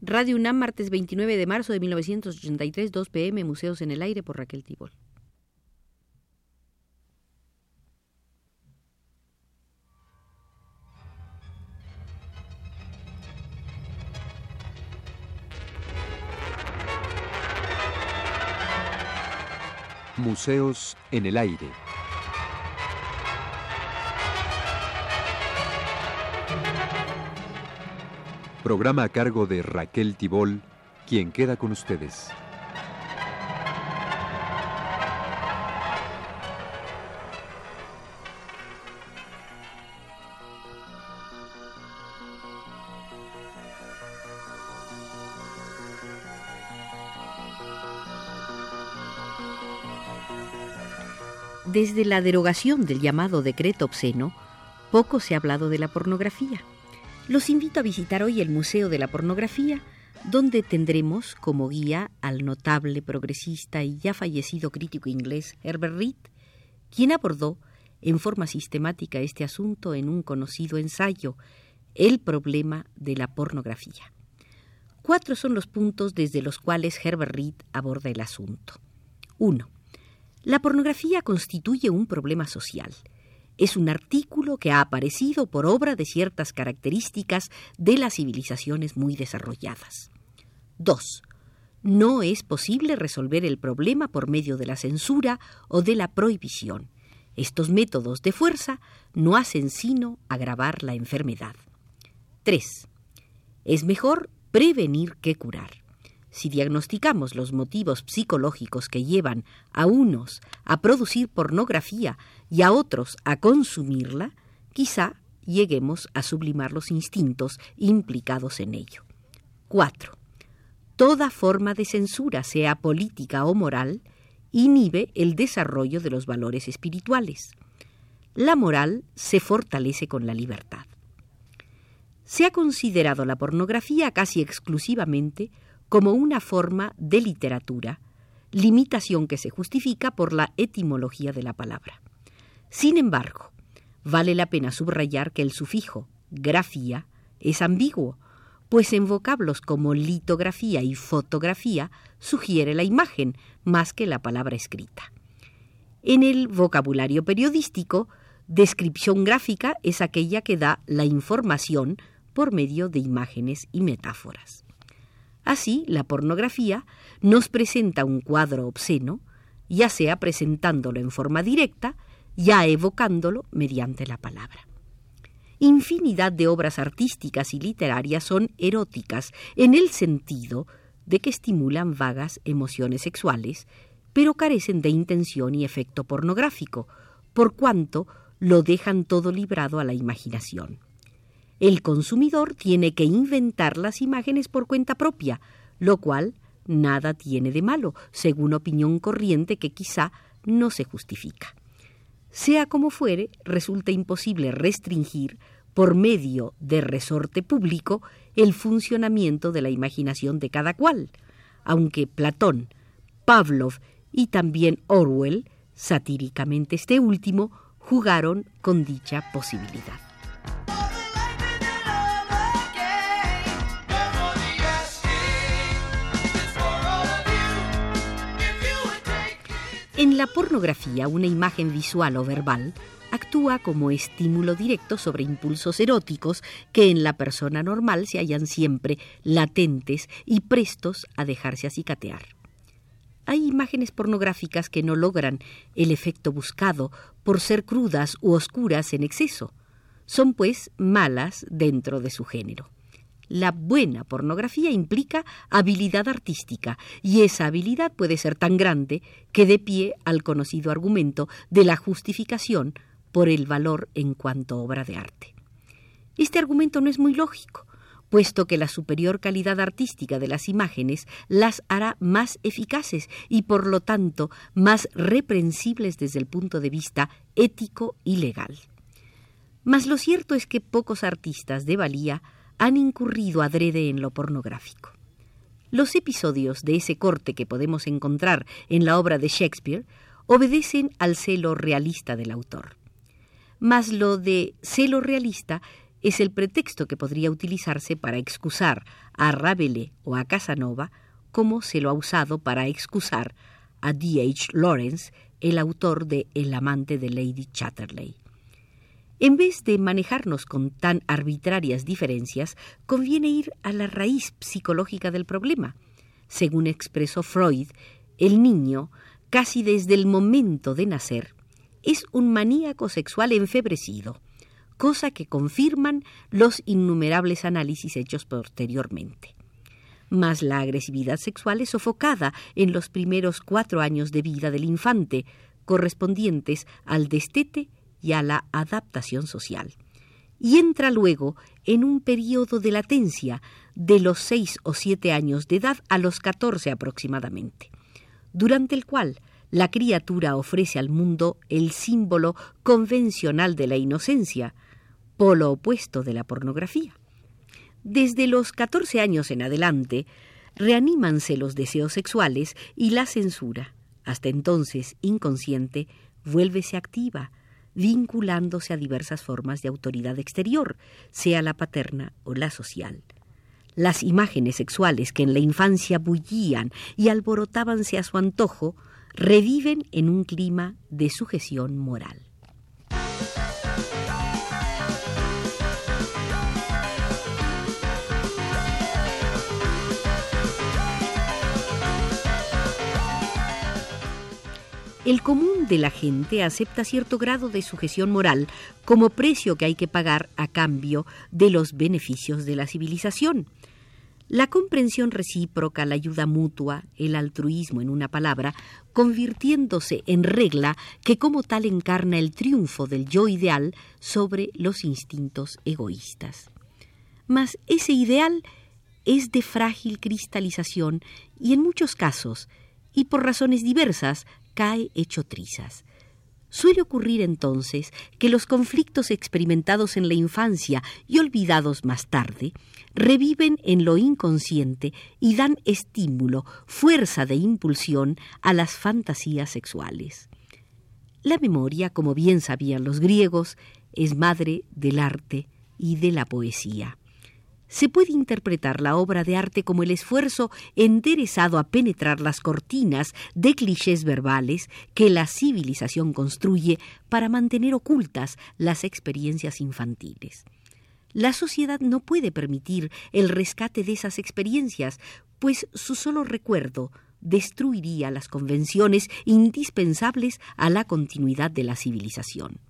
Radio UNAM, martes 29 de marzo de 1983, 2 pm, Museos en el Aire por Raquel Tibol. Museos en el Aire. Programa a cargo de Raquel Tibol, quien queda con ustedes. Desde la derogación del llamado decreto obsceno, poco se ha hablado de la pornografía. Los invito a visitar hoy el Museo de la Pornografía, donde tendremos como guía al notable progresista y ya fallecido crítico inglés Herbert Reed, quien abordó en forma sistemática este asunto en un conocido ensayo, El problema de la pornografía. Cuatro son los puntos desde los cuales Herbert Reed aborda el asunto. 1. La pornografía constituye un problema social es un artículo que ha aparecido por obra de ciertas características de las civilizaciones muy desarrolladas. 2. No es posible resolver el problema por medio de la censura o de la prohibición. Estos métodos de fuerza no hacen sino agravar la enfermedad. 3. Es mejor prevenir que curar. Si diagnosticamos los motivos psicológicos que llevan a unos a producir pornografía y a otros a consumirla, quizá lleguemos a sublimar los instintos implicados en ello. 4. Toda forma de censura, sea política o moral, inhibe el desarrollo de los valores espirituales. La moral se fortalece con la libertad. Se ha considerado la pornografía casi exclusivamente como una forma de literatura, limitación que se justifica por la etimología de la palabra. Sin embargo, vale la pena subrayar que el sufijo grafía es ambiguo, pues en vocablos como litografía y fotografía sugiere la imagen más que la palabra escrita. En el vocabulario periodístico, descripción gráfica es aquella que da la información por medio de imágenes y metáforas. Así, la pornografía nos presenta un cuadro obsceno, ya sea presentándolo en forma directa, ya evocándolo mediante la palabra. Infinidad de obras artísticas y literarias son eróticas en el sentido de que estimulan vagas emociones sexuales, pero carecen de intención y efecto pornográfico, por cuanto lo dejan todo librado a la imaginación. El consumidor tiene que inventar las imágenes por cuenta propia, lo cual nada tiene de malo, según opinión corriente que quizá no se justifica. Sea como fuere, resulta imposible restringir, por medio de resorte público, el funcionamiento de la imaginación de cada cual, aunque Platón, Pavlov y también Orwell, satíricamente este último, jugaron con dicha posibilidad. En la pornografía, una imagen visual o verbal actúa como estímulo directo sobre impulsos eróticos que en la persona normal se hallan siempre latentes y prestos a dejarse acicatear. Hay imágenes pornográficas que no logran el efecto buscado por ser crudas u oscuras en exceso. Son pues malas dentro de su género. La buena pornografía implica habilidad artística y esa habilidad puede ser tan grande que dé pie al conocido argumento de la justificación por el valor en cuanto obra de arte. Este argumento no es muy lógico, puesto que la superior calidad artística de las imágenes las hará más eficaces y por lo tanto más reprensibles desde el punto de vista ético y legal. Mas lo cierto es que pocos artistas de valía han incurrido adrede en lo pornográfico. Los episodios de ese corte que podemos encontrar en la obra de Shakespeare obedecen al celo realista del autor. Mas lo de celo realista es el pretexto que podría utilizarse para excusar a Rabelais o a Casanova como se lo ha usado para excusar a D. H. Lawrence, el autor de El amante de Lady Chatterley. En vez de manejarnos con tan arbitrarias diferencias, conviene ir a la raíz psicológica del problema. Según expresó Freud, el niño, casi desde el momento de nacer, es un maníaco sexual enfebrecido, cosa que confirman los innumerables análisis hechos posteriormente. Mas la agresividad sexual es sofocada en los primeros cuatro años de vida del infante, correspondientes al destete y a la adaptación social. Y entra luego en un periodo de latencia de los seis o siete años de edad a los catorce aproximadamente, durante el cual la criatura ofrece al mundo el símbolo convencional de la inocencia, polo opuesto de la pornografía. Desde los catorce años en adelante, reanímanse los deseos sexuales y la censura, hasta entonces inconsciente, vuélvese activa, vinculándose a diversas formas de autoridad exterior, sea la paterna o la social. Las imágenes sexuales que en la infancia bullían y alborotábanse a su antojo, reviven en un clima de sujeción moral. El común de la gente acepta cierto grado de sujeción moral como precio que hay que pagar a cambio de los beneficios de la civilización. La comprensión recíproca, la ayuda mutua, el altruismo en una palabra, convirtiéndose en regla que como tal encarna el triunfo del yo ideal sobre los instintos egoístas. Mas ese ideal es de frágil cristalización y en muchos casos, y por razones diversas, cae hecho trizas. Suele ocurrir entonces que los conflictos experimentados en la infancia y olvidados más tarde reviven en lo inconsciente y dan estímulo, fuerza de impulsión a las fantasías sexuales. La memoria, como bien sabían los griegos, es madre del arte y de la poesía se puede interpretar la obra de arte como el esfuerzo enderezado a penetrar las cortinas de clichés verbales que la civilización construye para mantener ocultas las experiencias infantiles. La sociedad no puede permitir el rescate de esas experiencias, pues su solo recuerdo destruiría las convenciones indispensables a la continuidad de la civilización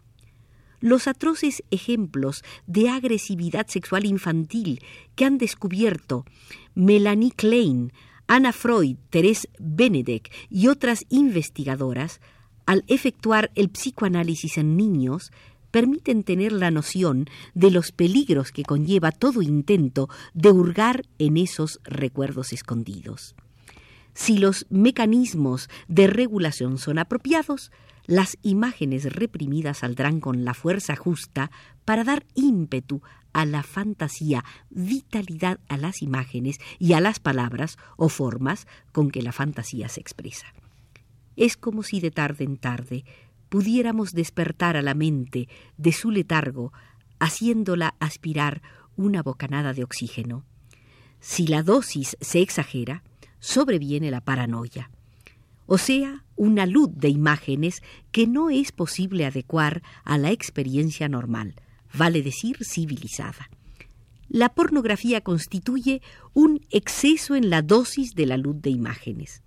los atroces ejemplos de agresividad sexual infantil que han descubierto Melanie Klein, Anna Freud, Therese Benedek y otras investigadoras, al efectuar el psicoanálisis en niños, permiten tener la noción de los peligros que conlleva todo intento de hurgar en esos recuerdos escondidos. Si los mecanismos de regulación son apropiados, las imágenes reprimidas saldrán con la fuerza justa para dar ímpetu a la fantasía, vitalidad a las imágenes y a las palabras o formas con que la fantasía se expresa. Es como si de tarde en tarde pudiéramos despertar a la mente de su letargo, haciéndola aspirar una bocanada de oxígeno. Si la dosis se exagera, sobreviene la paranoia o sea, una luz de imágenes que no es posible adecuar a la experiencia normal, vale decir civilizada. La pornografía constituye un exceso en la dosis de la luz de imágenes.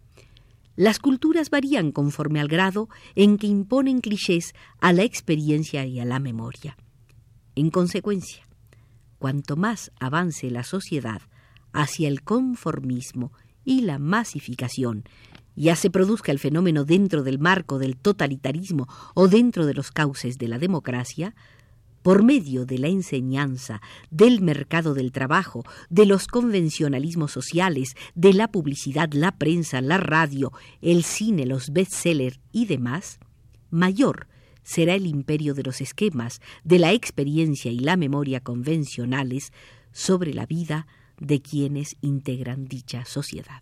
Las culturas varían conforme al grado en que imponen clichés a la experiencia y a la memoria. En consecuencia, cuanto más avance la sociedad hacia el conformismo y la masificación ya se produzca el fenómeno dentro del marco del totalitarismo o dentro de los cauces de la democracia, por medio de la enseñanza, del mercado del trabajo, de los convencionalismos sociales, de la publicidad, la prensa, la radio, el cine, los bestsellers y demás, mayor será el imperio de los esquemas, de la experiencia y la memoria convencionales sobre la vida de quienes integran dicha sociedad.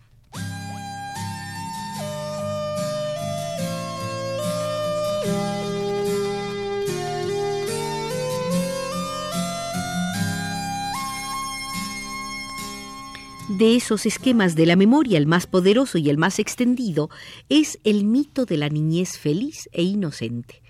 De esos esquemas de la memoria, el más poderoso y el más extendido es el mito de la niñez feliz e inocente,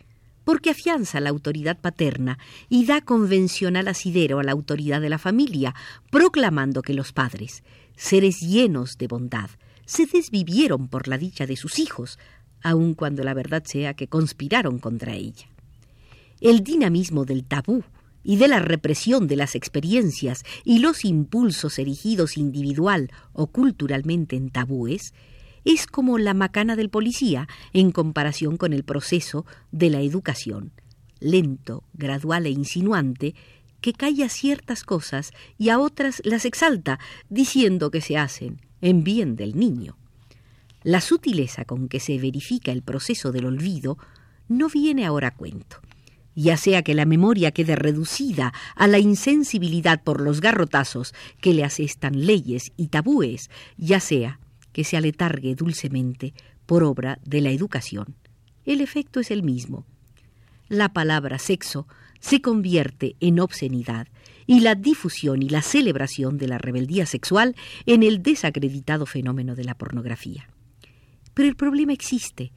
porque afianza la autoridad paterna y da convencional asidero a la autoridad de la familia, proclamando que los padres, seres llenos de bondad, se desvivieron por la dicha de sus hijos, aun cuando la verdad sea que conspiraron contra ella. El dinamismo del tabú y de la represión de las experiencias y los impulsos erigidos individual o culturalmente en tabúes, es como la macana del policía en comparación con el proceso de la educación, lento, gradual e insinuante, que calla ciertas cosas y a otras las exalta, diciendo que se hacen en bien del niño. La sutileza con que se verifica el proceso del olvido no viene ahora a cuento ya sea que la memoria quede reducida a la insensibilidad por los garrotazos que le asestan leyes y tabúes, ya sea que se aletargue dulcemente por obra de la educación. El efecto es el mismo. La palabra sexo se convierte en obscenidad y la difusión y la celebración de la rebeldía sexual en el desacreditado fenómeno de la pornografía. Pero el problema existe,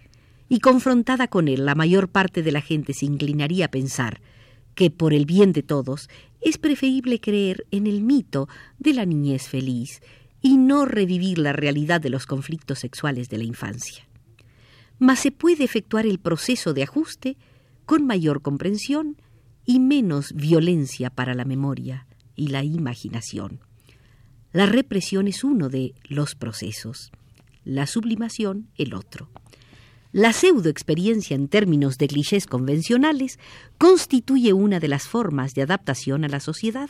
y confrontada con él la mayor parte de la gente se inclinaría a pensar que por el bien de todos es preferible creer en el mito de la niñez feliz y no revivir la realidad de los conflictos sexuales de la infancia. Mas se puede efectuar el proceso de ajuste con mayor comprensión y menos violencia para la memoria y la imaginación. La represión es uno de los procesos, la sublimación el otro. La pseudoexperiencia en términos de clichés convencionales constituye una de las formas de adaptación a la sociedad.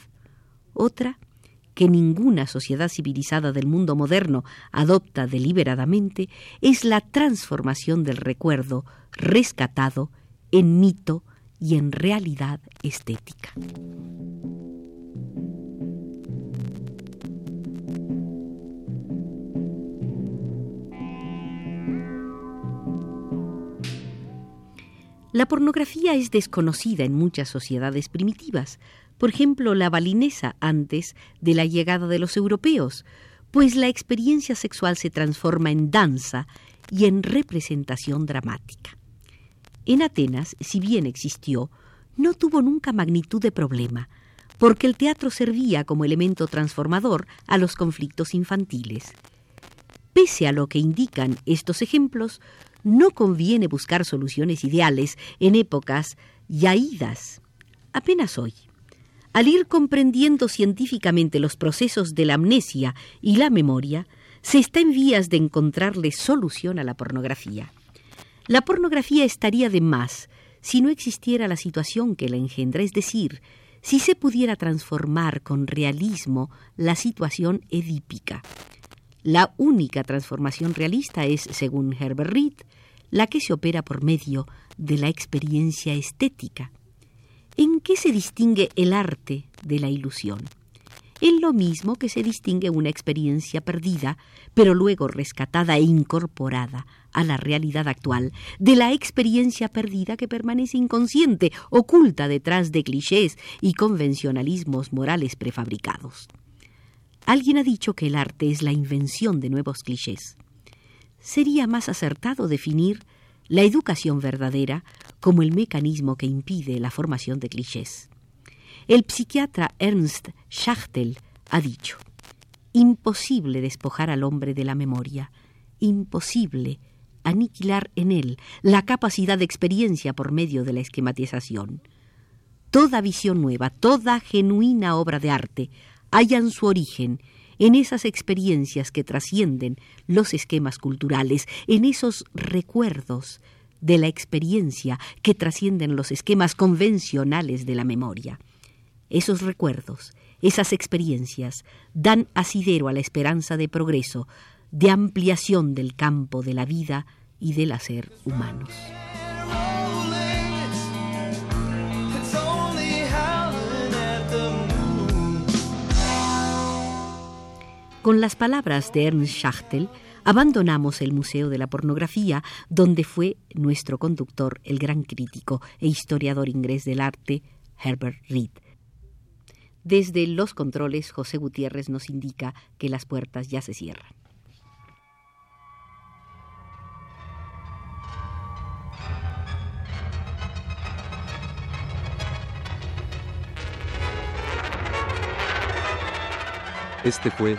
Otra, que ninguna sociedad civilizada del mundo moderno adopta deliberadamente, es la transformación del recuerdo rescatado en mito y en realidad estética. La pornografía es desconocida en muchas sociedades primitivas, por ejemplo la balinesa antes de la llegada de los europeos, pues la experiencia sexual se transforma en danza y en representación dramática. En Atenas, si bien existió, no tuvo nunca magnitud de problema, porque el teatro servía como elemento transformador a los conflictos infantiles. Pese a lo que indican estos ejemplos, no conviene buscar soluciones ideales en épocas ya idas, apenas hoy. Al ir comprendiendo científicamente los procesos de la amnesia y la memoria, se está en vías de encontrarle solución a la pornografía. La pornografía estaría de más si no existiera la situación que la engendra, es decir, si se pudiera transformar con realismo la situación edípica. La única transformación realista es, según Herbert Reed, la que se opera por medio de la experiencia estética. ¿En qué se distingue el arte de la ilusión? En lo mismo que se distingue una experiencia perdida, pero luego rescatada e incorporada a la realidad actual, de la experiencia perdida que permanece inconsciente, oculta detrás de clichés y convencionalismos morales prefabricados. Alguien ha dicho que el arte es la invención de nuevos clichés sería más acertado definir la educación verdadera como el mecanismo que impide la formación de clichés. El psiquiatra Ernst Schachtel ha dicho, imposible despojar al hombre de la memoria, imposible aniquilar en él la capacidad de experiencia por medio de la esquematización. Toda visión nueva, toda genuina obra de arte hallan su origen en esas experiencias que trascienden los esquemas culturales, en esos recuerdos de la experiencia que trascienden los esquemas convencionales de la memoria. Esos recuerdos, esas experiencias, dan asidero a la esperanza de progreso, de ampliación del campo de la vida y del hacer humanos. Con las palabras de Ernst Schachtel, abandonamos el Museo de la Pornografía, donde fue nuestro conductor el gran crítico e historiador inglés del arte, Herbert Reed. Desde los controles, José Gutiérrez nos indica que las puertas ya se cierran. Este fue